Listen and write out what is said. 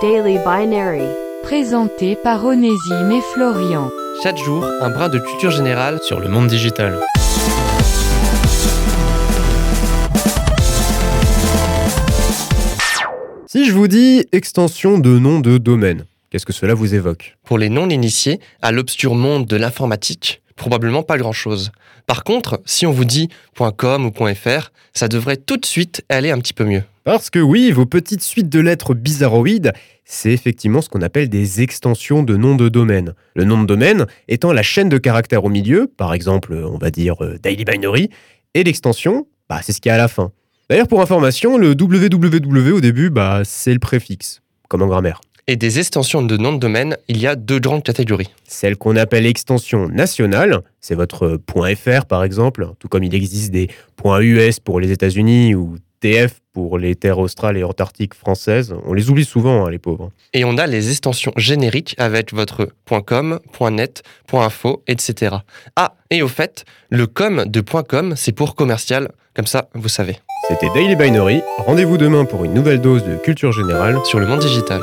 Daily Binary. Présenté par Onésime et Florian. Chaque jour, un brin de culture générale sur le monde digital. Si je vous dis extension de nom de domaine, qu'est-ce que cela vous évoque? Pour les non-initiés à l'obscur monde de l'informatique, probablement pas grand-chose. Par contre, si on vous dit .com ou .fr, ça devrait tout de suite aller un petit peu mieux. Parce que oui, vos petites suites de lettres bizarroïdes, c'est effectivement ce qu'on appelle des extensions de nom de domaine. Le nom de domaine étant la chaîne de caractères au milieu, par exemple, on va dire euh, Daily Binary, et l'extension, bah, c'est ce qu'il y a à la fin. D'ailleurs, pour information, le www au début, bah, c'est le préfixe, comme en grammaire. Et des extensions de nom de domaine, il y a deux grandes catégories. Celle qu'on appelle extension nationale, c'est votre .fr par exemple, tout comme il existe des .us pour les États-Unis ou TF pour les terres australes et antarctiques françaises. On les oublie souvent, hein, les pauvres. Et on a les extensions génériques avec votre .com, .net, .info, etc. Ah, et au fait, le com de .com, c'est pour commercial, comme ça, vous savez. C'était Daily Binary. Rendez-vous demain pour une nouvelle dose de culture générale sur le monde digital.